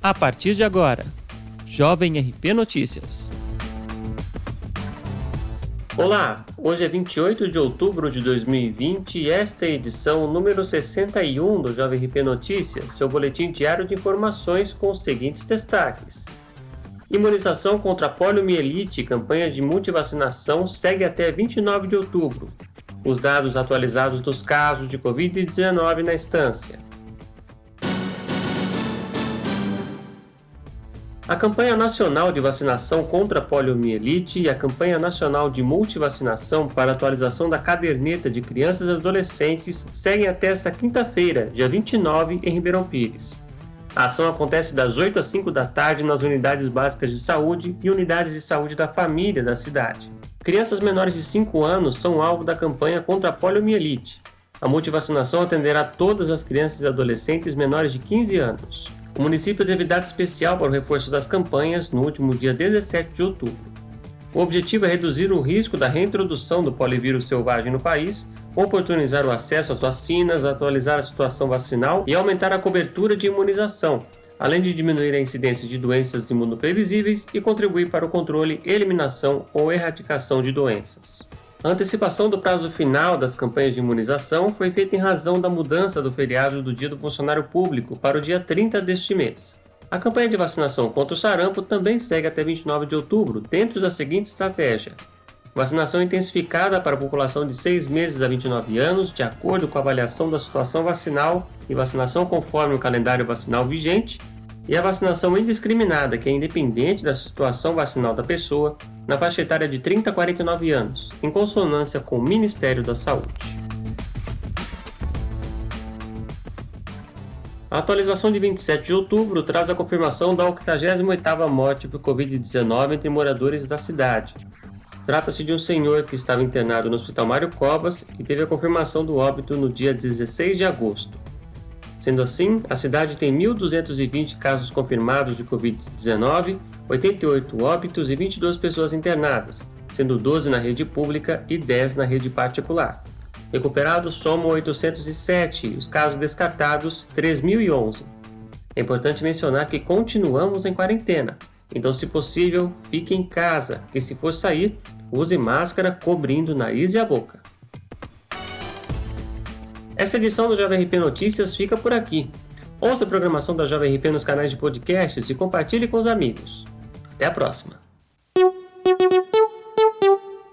A partir de agora, Jovem RP Notícias. Olá, hoje é 28 de outubro de 2020 e esta é a edição número 61 do Jovem RP Notícias, seu boletim diário de informações com os seguintes destaques. Imunização contra poliomielite campanha de multivacinação segue até 29 de outubro. Os dados atualizados dos casos de Covid-19 na estância. A campanha nacional de vacinação contra a poliomielite e a campanha nacional de multivacinação para atualização da caderneta de crianças e adolescentes seguem até esta quinta-feira, dia 29, em Ribeirão Pires. A ação acontece das 8 às 5 da tarde nas unidades básicas de saúde e unidades de saúde da família da cidade. Crianças menores de 5 anos são alvo da campanha contra a poliomielite. A multivacinação atenderá todas as crianças e adolescentes menores de 15 anos. O município teve data especial para o reforço das campanhas no último dia 17 de outubro. O objetivo é reduzir o risco da reintrodução do polivírus selvagem no país oportunizar o acesso às vacinas, atualizar a situação vacinal e aumentar a cobertura de imunização, além de diminuir a incidência de doenças imunoprevisíveis e contribuir para o controle, eliminação ou erradicação de doenças. A antecipação do prazo final das campanhas de imunização foi feita em razão da mudança do feriado do Dia do Funcionário Público para o dia 30 deste mês. A campanha de vacinação contra o sarampo também segue até 29 de outubro, dentro da seguinte estratégia: Vacinação intensificada para a população de 6 meses a 29 anos, de acordo com a avaliação da situação vacinal e vacinação conforme o calendário vacinal vigente, e a vacinação indiscriminada, que é independente da situação vacinal da pessoa, na faixa etária de 30 a 49 anos, em consonância com o Ministério da Saúde. A atualização de 27 de outubro traz a confirmação da 88ª morte por Covid-19 entre moradores da cidade, Trata-se de um senhor que estava internado no Hospital Mário Covas e teve a confirmação do óbito no dia 16 de agosto. Sendo assim, a cidade tem 1.220 casos confirmados de Covid-19, 88 óbitos e 22 pessoas internadas, sendo 12 na rede pública e 10 na rede particular. Recuperados somam 807 e os casos descartados 3.011. É importante mencionar que continuamos em quarentena, então, se possível, fique em casa e, se for sair, use máscara cobrindo o nariz e a boca. Essa edição do Jovem RP Notícias fica por aqui. Ouça a programação da Jovem RP nos canais de podcasts e compartilhe com os amigos. Até a próxima!